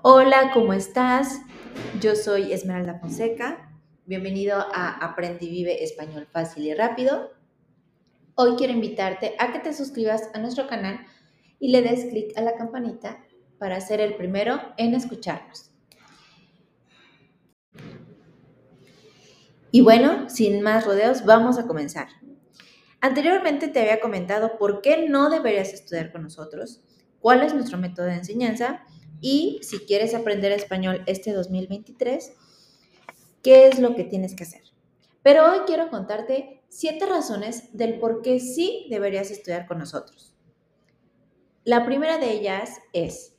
Hola, ¿cómo estás? Yo soy Esmeralda Fonseca. Bienvenido a Aprende y Vive Español Fácil y Rápido. Hoy quiero invitarte a que te suscribas a nuestro canal y le des clic a la campanita para ser el primero en escucharnos. Y bueno, sin más rodeos, vamos a comenzar. Anteriormente te había comentado por qué no deberías estudiar con nosotros, cuál es nuestro método de enseñanza y si quieres aprender español este 2023, ¿qué es lo que tienes que hacer? Pero hoy quiero contarte siete razones del por qué sí deberías estudiar con nosotros. La primera de ellas es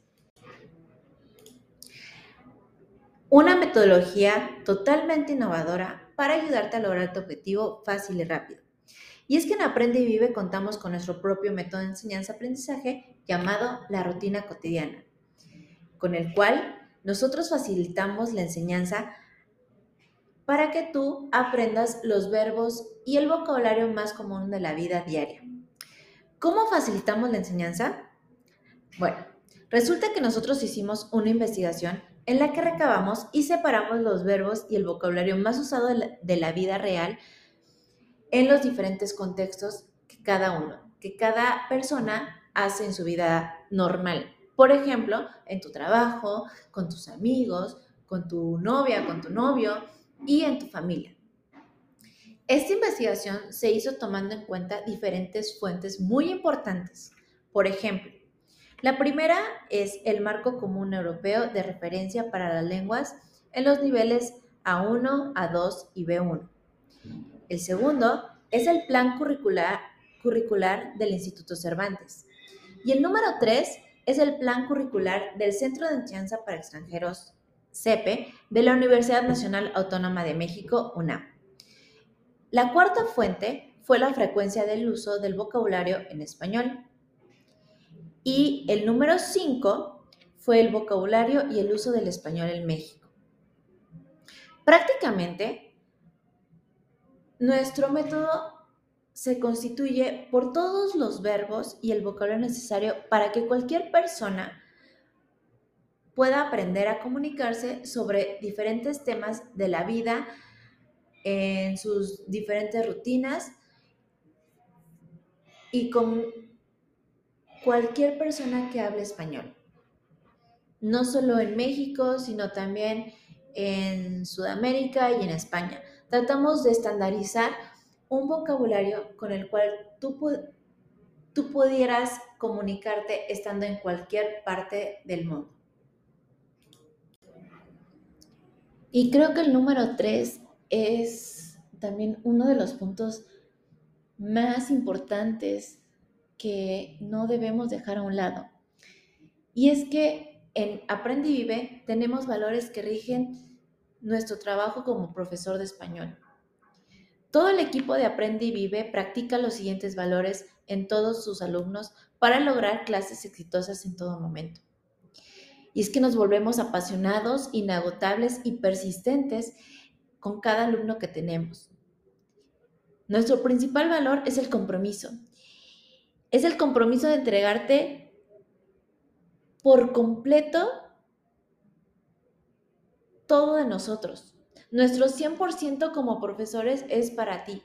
una metodología totalmente innovadora para ayudarte a lograr tu objetivo fácil y rápido. Y es que en Aprende y Vive contamos con nuestro propio método de enseñanza-aprendizaje llamado la rutina cotidiana con el cual nosotros facilitamos la enseñanza para que tú aprendas los verbos y el vocabulario más común de la vida diaria. ¿Cómo facilitamos la enseñanza? Bueno, resulta que nosotros hicimos una investigación en la que recabamos y separamos los verbos y el vocabulario más usado de la, vida real en los diferentes contextos que cada uno, que cada persona hace en su vida normal. Por ejemplo, en tu trabajo, con tus amigos, con tu novia, con tu novio y en tu familia. Esta investigación se hizo tomando en cuenta diferentes fuentes muy importantes. Por ejemplo, la primera es el Marco Común Europeo de Referencia para las Lenguas en los niveles A1, A2 y B1. El segundo es el Plan Curricular, curricular del Instituto Cervantes. Y el número tres es el plan curricular del Centro de Enseñanza para Extranjeros, CEPE, de la Universidad Nacional Autónoma de México, UNAM. La cuarta fuente fue la frecuencia del uso del vocabulario en español. Y el número 5 fue el vocabulario y el uso del español en México. Prácticamente, nuestro método se constituye por todos los verbos y el vocabulario necesario para que cualquier persona pueda aprender a comunicarse sobre diferentes temas de la vida en sus diferentes rutinas y con cualquier persona que hable español. No solo en México, sino también en Sudamérica y en España. Tratamos de estandarizar un vocabulario con el cual tú, tú pudieras comunicarte estando en cualquier parte del mundo. Y creo que el número tres es también uno de los puntos más importantes que no debemos dejar a un lado. Y es que en Aprende y Vive tenemos valores que rigen nuestro trabajo como profesor de español. Todo el equipo de Aprende y Vive practica los siguientes valores en todos sus alumnos para lograr clases exitosas en todo momento. Y es que nos volvemos apasionados, inagotables y persistentes con cada alumno que tenemos. Nuestro principal valor es el compromiso. Es el compromiso de entregarte por completo todo de nosotros. Nuestro 100% como profesores es para ti.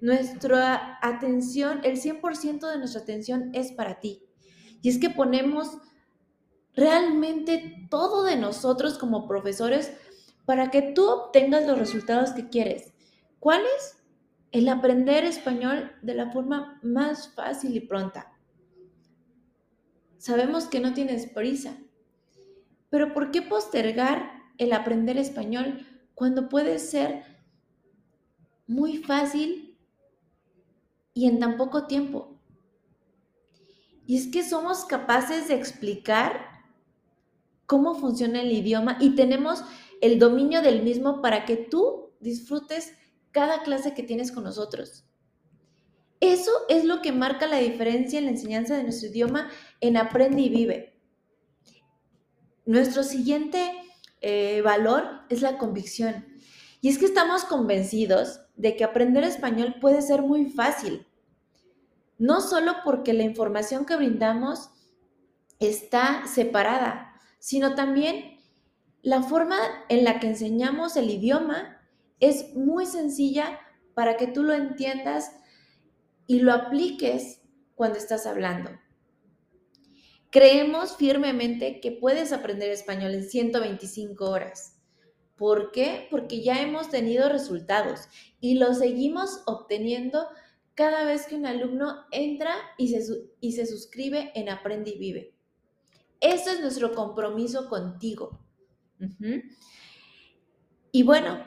Nuestra atención, el 100% de nuestra atención es para ti. Y es que ponemos realmente todo de nosotros como profesores para que tú obtengas los resultados que quieres. ¿Cuáles? El aprender español de la forma más fácil y pronta. Sabemos que no tienes prisa, pero ¿por qué postergar el aprender español cuando puede ser muy fácil y en tan poco tiempo. Y es que somos capaces de explicar cómo funciona el idioma y tenemos el dominio del mismo para que tú disfrutes cada clase que tienes con nosotros. Eso es lo que marca la diferencia en la enseñanza de nuestro idioma en Aprende y Vive. Nuestro siguiente eh, valor es la convicción. Y es que estamos convencidos de que aprender español puede ser muy fácil. No solo porque la información que brindamos está separada, sino también la forma en la que enseñamos el idioma es muy sencilla para que tú lo entiendas y lo apliques cuando estás hablando. Creemos firmemente que puedes aprender español en 125 horas. ¿Por qué? Porque ya hemos tenido resultados y los seguimos obteniendo cada vez que un alumno entra y se, y se suscribe en Aprende y Vive. Ese es nuestro compromiso contigo. Y bueno,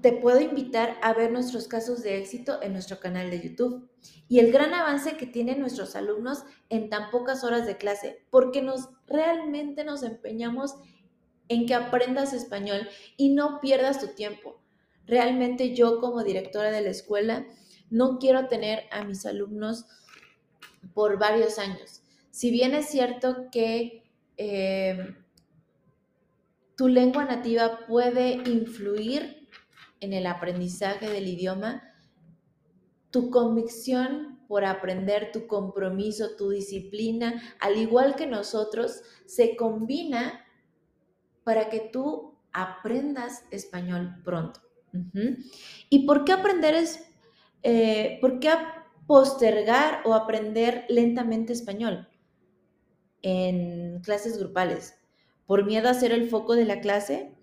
te puedo invitar a ver nuestros casos de éxito en nuestro canal de YouTube y el gran avance que tienen nuestros alumnos en tan pocas horas de clase, porque nos realmente nos empeñamos en que aprendas español y no pierdas tu tiempo. Realmente yo como directora de la escuela no quiero tener a mis alumnos por varios años. Si bien es cierto que eh, tu lengua nativa puede influir en el aprendizaje del idioma, tu convicción por aprender, tu compromiso, tu disciplina, al igual que nosotros, se combina para que tú aprendas español pronto. ¿Y por qué aprender es, eh, por qué postergar o aprender lentamente español en clases grupales? ¿Por miedo a ser el foco de la clase?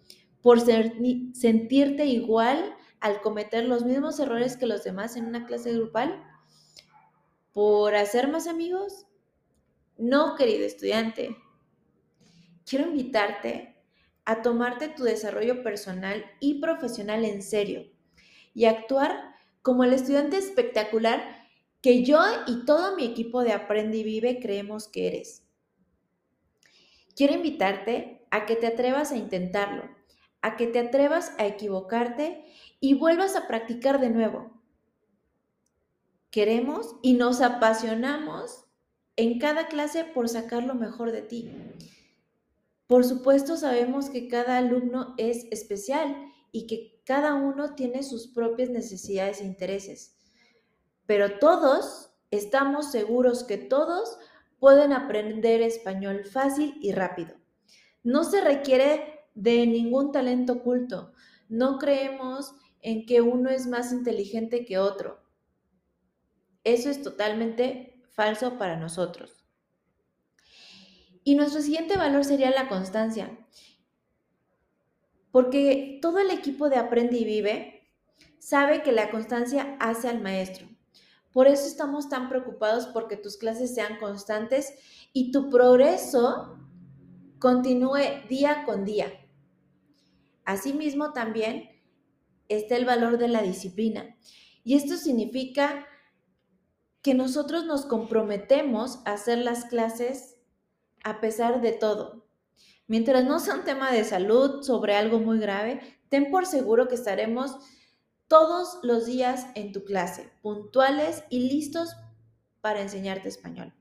¿Por sentirte igual al cometer los mismos errores que los demás en una clase grupal? ¿Por hacer más amigos? No, querido estudiante. Quiero invitarte a tomarte tu desarrollo personal y profesional en serio y actuar como el estudiante espectacular que yo y todo mi equipo de Aprende y Vive creemos que eres. Quiero invitarte a que te atrevas a intentarlo, a que te atrevas a equivocarte y vuelvas a practicar de nuevo. Queremos y nos apasionamos en cada clase por sacar lo mejor de ti. Por supuesto, sabemos que cada alumno es especial y que cada uno tiene sus propias necesidades e intereses. Pero todos estamos seguros que todos pueden aprender español fácil y rápido. No se requiere de ningún talento oculto. No creemos en que uno es más inteligente que otro. Eso es totalmente falso para nosotros. Y nuestro siguiente valor sería la constancia. Porque todo el equipo de Aprende y Vive sabe que la constancia hace al maestro. Por eso estamos tan preocupados porque tus clases sean constantes y tu progreso continúe día con día. Asimismo también está el valor de la disciplina. Y esto significa que nosotros nos comprometemos a hacer las clases a pesar de todo. Mientras no sea un tema de salud sobre algo muy grave, ten por seguro que estaremos todos los días en tu clase, puntuales y listos para enseñarte español.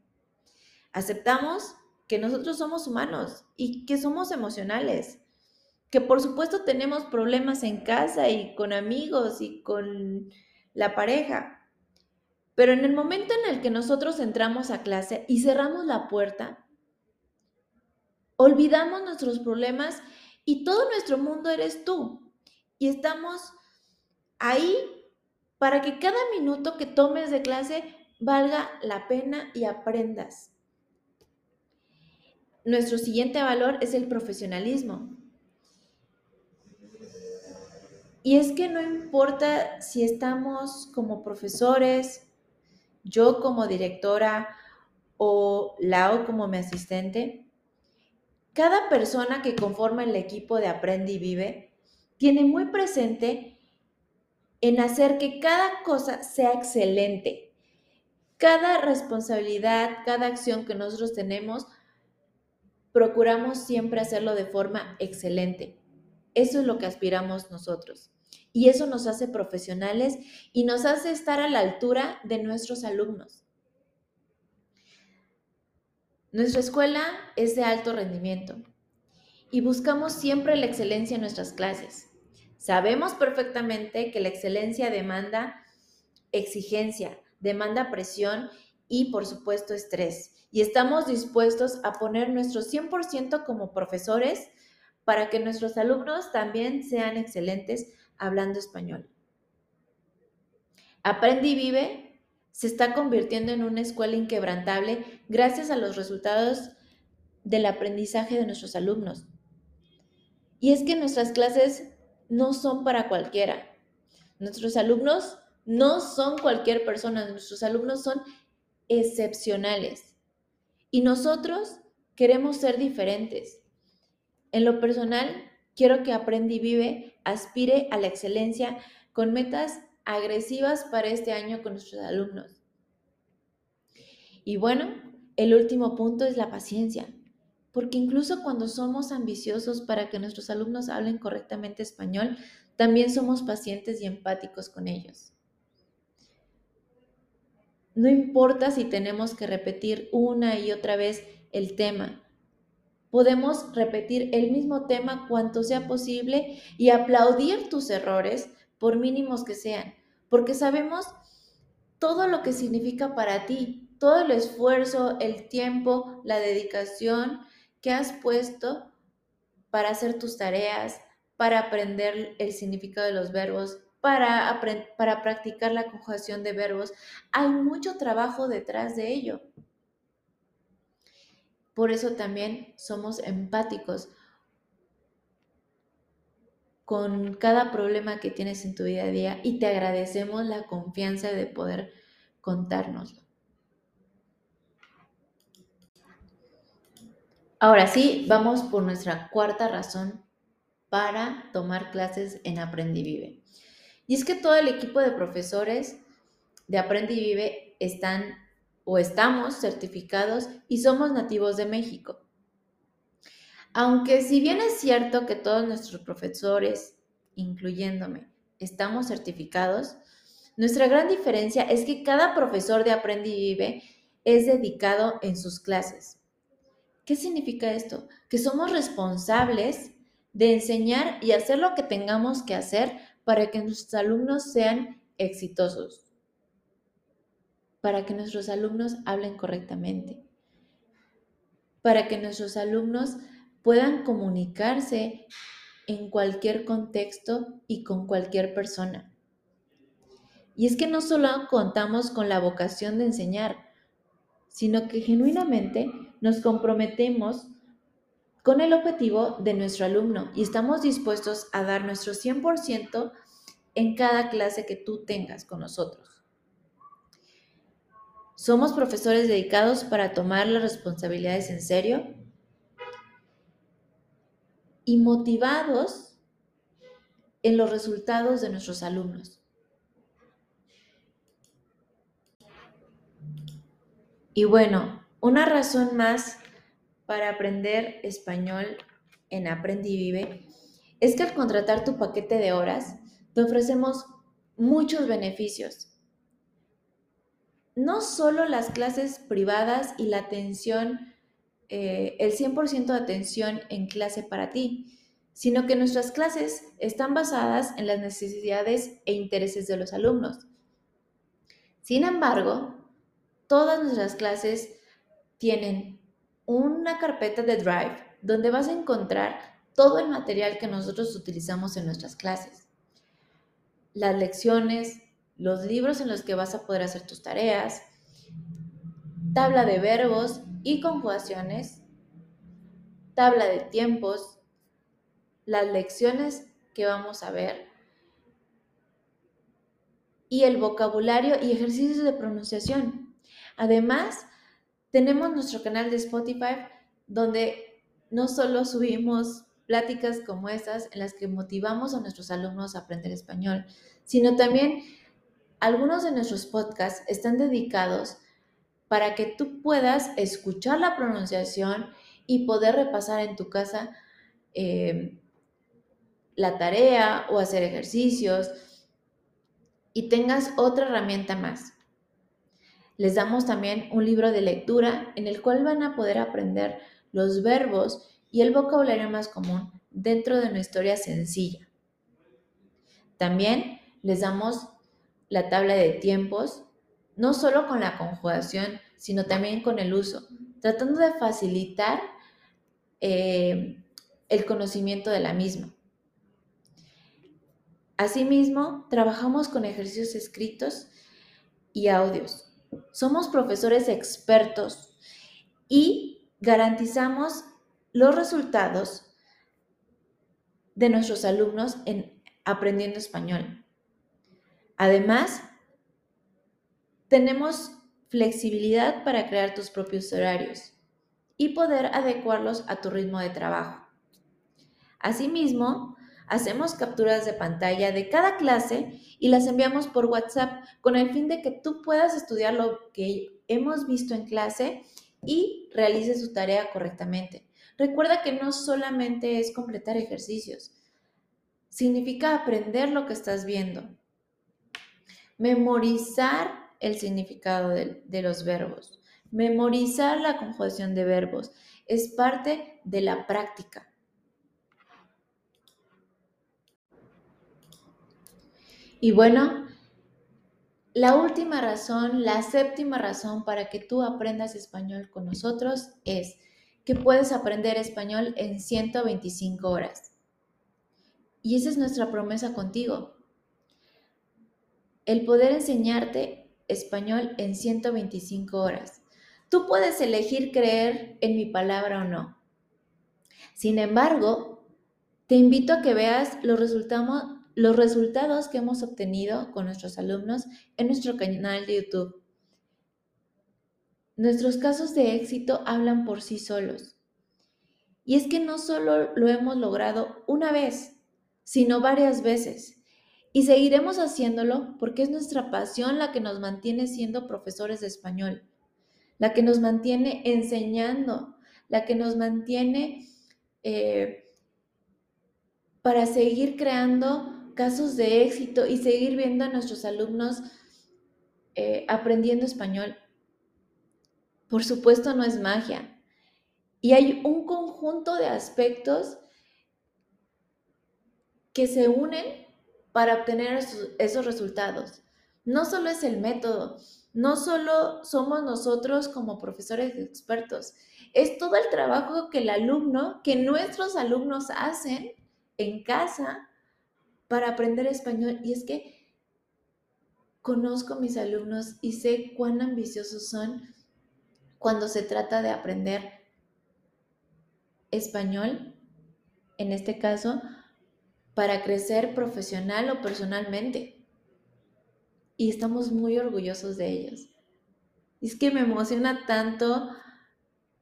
Aceptamos que nosotros somos humanos y que somos emocionales, que por supuesto tenemos problemas en casa y con amigos y con la pareja. Pero en el momento en el que nosotros entramos a clase y cerramos la puerta, Olvidamos nuestros problemas y todo nuestro mundo eres tú. Y estamos ahí para que cada minuto que tomes de clase valga la pena y aprendas. Nuestro siguiente valor es el profesionalismo. Y es que no importa si estamos como profesores, yo como directora o Lao como mi asistente, cada persona que conforma el equipo de Aprende y Vive tiene muy presente en hacer que cada cosa sea excelente. Cada responsabilidad, cada acción que nosotros tenemos, procuramos siempre hacerlo de forma excelente. Eso es lo que aspiramos nosotros. Y eso nos hace profesionales y nos hace estar a la altura de nuestros alumnos. Nuestra escuela es de alto rendimiento y buscamos siempre la excelencia en nuestras clases. Sabemos perfectamente que la excelencia demanda exigencia, demanda presión y por supuesto estrés. Y estamos dispuestos a poner nuestro 100% como profesores para que nuestros alumnos también sean excelentes hablando español. Aprende y vive se está convirtiendo en una escuela inquebrantable gracias a los resultados del aprendizaje de nuestros alumnos. Y es que nuestras clases no son para cualquiera. Nuestros alumnos no son cualquier persona, nuestros alumnos son excepcionales. Y nosotros queremos ser diferentes. En lo personal, quiero que Aprende y Vive aspire a la excelencia con metas agresivas para este año con nuestros alumnos. Y bueno, el último punto es la paciencia, porque incluso cuando somos ambiciosos para que nuestros alumnos hablen correctamente español, también somos pacientes y empáticos con ellos. No importa si tenemos que repetir una y otra vez el tema. Podemos repetir el mismo tema cuanto sea posible y aplaudir tus errores por mínimos que sean, porque sabemos todo lo que significa para ti, todo el esfuerzo, el tiempo, la dedicación que has puesto para hacer tus tareas, para aprender el significado de los verbos, para, para practicar la conjugación de verbos. Hay mucho trabajo detrás de ello. Por eso también somos empáticos con cada problema que tienes en tu día a día y te agradecemos la confianza de poder contárnoslo. Ahora sí, vamos por nuestra cuarta razón para tomar clases en Aprende y Vive. Y es que todo el equipo de profesores de Aprende y Vive están o estamos certificados y somos nativos de México. Aunque si bien es cierto que todos nuestros profesores, incluyéndome, estamos certificados, nuestra gran diferencia es que cada profesor de Aprende y Vive es dedicado en sus clases. ¿Qué significa esto? Que somos responsables de enseñar y hacer lo que tengamos que hacer para que nuestros alumnos sean exitosos, para que nuestros alumnos hablen correctamente, para que nuestros alumnos puedan comunicarse en cualquier contexto y con cualquier persona. Y es que no solo contamos con la vocación de enseñar, sino que genuinamente nos comprometemos con el objetivo de nuestro alumno y estamos dispuestos a dar nuestro 100% en cada clase que tú tengas con nosotros. Somos profesores dedicados para tomar las responsabilidades en serio y motivados en los resultados de nuestros alumnos. Y bueno, una razón más para aprender español en Aprende y Vive es que al contratar tu paquete de horas te ofrecemos muchos beneficios. No solo las clases privadas y la atención eh, el 100% de atención en clase para ti, sino que nuestras clases están basadas en las necesidades e intereses de los alumnos. Sin embargo, todas nuestras clases tienen una carpeta de Drive donde vas a encontrar todo el material que nosotros utilizamos en nuestras clases. Las lecciones, los libros en los que vas a poder hacer tus tareas, tabla de verbos y conjugaciones, tabla de tiempos, las lecciones que vamos a ver y el vocabulario y ejercicios de pronunciación. Además, tenemos nuestro canal de Spotify donde no solo subimos pláticas como estas en las que motivamos a nuestros alumnos a aprender español, sino también algunos de nuestros podcasts están dedicados para que tú puedas escuchar la pronunciación y poder repasar en tu casa eh, la tarea o hacer ejercicios y tengas otra herramienta más. Les damos también un libro de lectura en el cual van a poder aprender los verbos y el vocabulario más común dentro de una historia sencilla. También les damos la tabla de tiempos no solo con la conjugación, sino también con el uso, tratando de facilitar eh, el conocimiento de la misma. Asimismo, trabajamos con ejercicios escritos y audios. Somos profesores expertos y garantizamos los resultados de nuestros alumnos en aprendiendo español. Además, tenemos flexibilidad para crear tus propios horarios y poder adecuarlos a tu ritmo de trabajo. Asimismo, hacemos capturas de pantalla de cada clase y las enviamos por WhatsApp con el fin de que tú puedas estudiar lo que hemos visto en clase y realices su tarea correctamente. Recuerda que no solamente es completar ejercicios, significa aprender lo que estás viendo, memorizar el significado de, los verbos, memorizar la conjugación de verbos, es parte de la práctica. Y bueno, la última razón, la séptima razón para que tú aprendas español con nosotros es que puedes aprender español en 125 horas. Y esa es nuestra promesa contigo. El poder enseñarte español en 125 horas. Tú puedes elegir creer en mi palabra o no. Sin embargo, te invito a que veas los resultados, que hemos obtenido con nuestros alumnos en nuestro canal de YouTube. Nuestros casos de éxito hablan por sí solos. Y es que no solo lo hemos logrado una vez, sino varias veces. Y seguiremos haciéndolo porque es nuestra pasión la que nos mantiene siendo profesores de español, la que nos mantiene enseñando, la que nos mantiene eh, para seguir creando casos de éxito y seguir viendo a nuestros alumnos eh, aprendiendo español. Por supuesto no es magia. Y hay un conjunto de aspectos que se unen para obtener esos, resultados. No solo es el método, no solo somos nosotros como profesores expertos, es todo el trabajo que el alumno, que nuestros alumnos hacen en casa para aprender español. Y es que conozco a mis alumnos y sé cuán ambiciosos son cuando se trata de aprender español, en este caso, para crecer profesional o personalmente. Y estamos muy orgullosos de ellos. es que me emociona tanto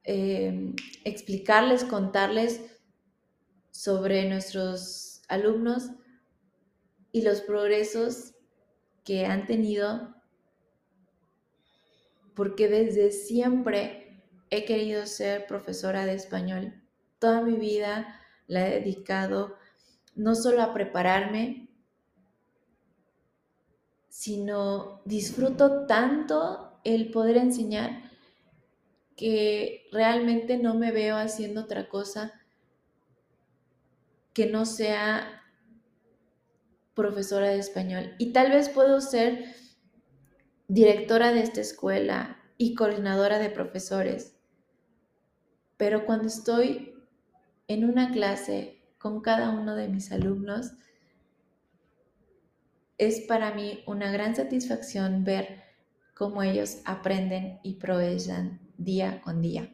eh, explicarles, contarles sobre nuestros alumnos y los progresos que han tenido, porque desde siempre he querido ser profesora de español. Toda mi vida la he dedicado no solo a prepararme, sino disfruto tanto el poder enseñar que realmente no me veo haciendo otra cosa que no sea profesora de español. Y tal vez puedo ser directora de esta escuela y coordinadora de profesores. Pero cuando estoy en una clase con cada uno de mis alumnos, es para mí una gran satisfacción ver cómo ellos aprenden y progresan día con día.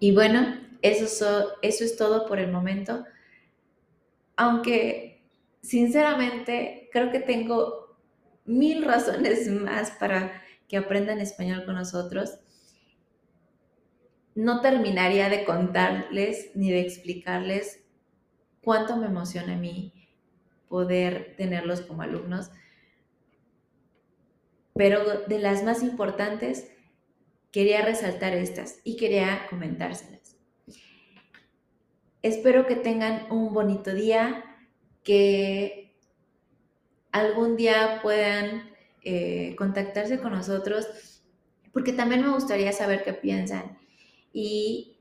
Y bueno, eso, eso es todo por el momento aunque sinceramente creo que tengo mil razones más para que aprendan español con nosotros, no terminaría de contarles ni de explicarles cuánto me emociona a mí poder tenerlos como alumnos. Pero de las más importantes, quería resaltar estas y quería comentárselas. Espero que tengan un bonito día, que algún día puedan eh, contactarse con nosotros, porque también me gustaría saber qué piensan. Y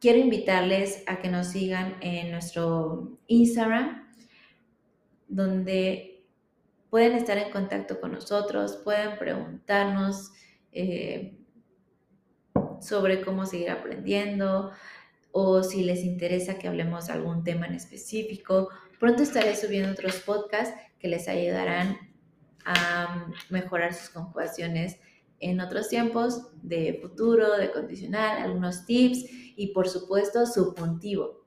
quiero invitarles a que nos sigan en nuestro Instagram donde pueden estar en contacto con nosotros, pueden preguntarnos eh, sobre cómo seguir aprendiendo o si les interesa que hablemos de algún tema en específico. Pronto estaré subiendo otros podcasts que les ayudarán a mejorar sus conjugaciones en otros tiempos de futuro, de condicional, algunos tips y por supuesto subjuntivo.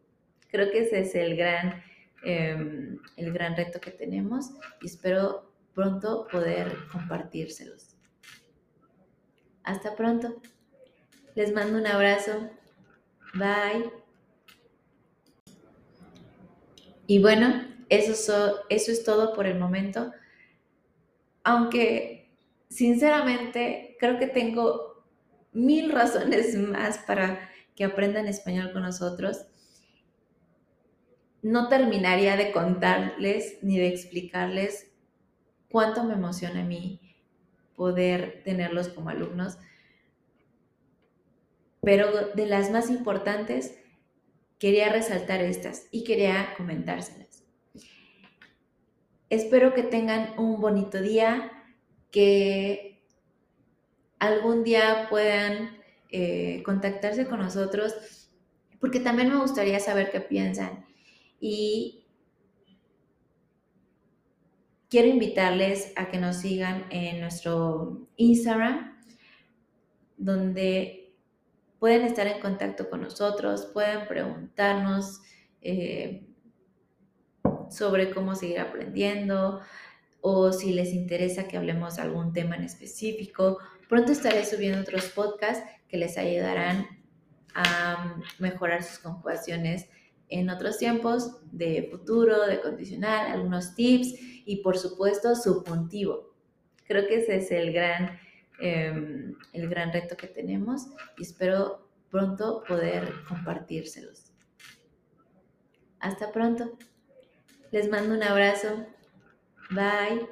Creo que ese es el gran, em, el gran reto que tenemos y espero pronto poder compartírselos. Hasta pronto. Les mando un abrazo. Bye. Y bueno, eso, eso es todo por el momento. Aunque sinceramente creo que tengo mil razones más para que aprendan español con nosotros. No terminaría de contarles ni de explicarles cuánto me emociona a mí poder tenerlos como alumnos. Pero de las más importantes, quería resaltar estas y quería comentárselas. Espero que tengan un bonito día, que algún día puedan eh, contactarse con nosotros, porque también me gustaría saber qué piensan. Y quiero invitarles a que nos sigan en nuestro Instagram, donde pueden estar en contacto con nosotros, pueden preguntarnos eh, sobre cómo seguir aprendiendo, o si les interesa que hablemos de algún tema en específico. Pronto estaré subiendo otros podcasts que les ayudarán a mejorar sus conjugaciones en otros tiempos de futuro, de condicional, algunos tips y por supuesto subjuntivo. Creo que ese es el gran, em, el gran reto que tenemos y espero pronto poder compartírselos. Hasta pronto. Les mando un abrazo. Bye.